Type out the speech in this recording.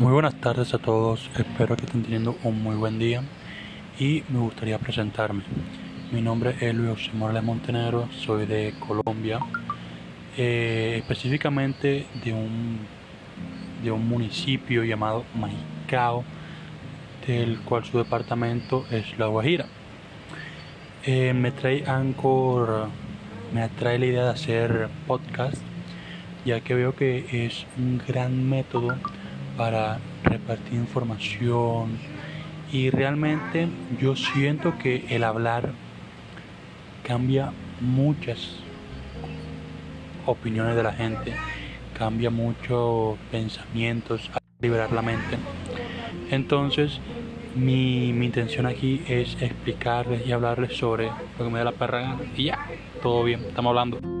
Muy buenas tardes a todos, espero que estén teniendo un muy buen día y me gustaría presentarme. Mi nombre es Luis José Morales Montenegro, soy de Colombia, eh, específicamente de un, de un municipio llamado Maicao, del cual su departamento es La Guajira. Eh, me trae Anchor, me atrae la idea de hacer podcast, ya que veo que es un gran método para repartir información y realmente yo siento que el hablar cambia muchas opiniones de la gente, cambia muchos pensamientos, a liberar la mente. Entonces, mi, mi, intención aquí es explicarles y hablarles sobre lo que me da la perra y ya, todo bien, estamos hablando.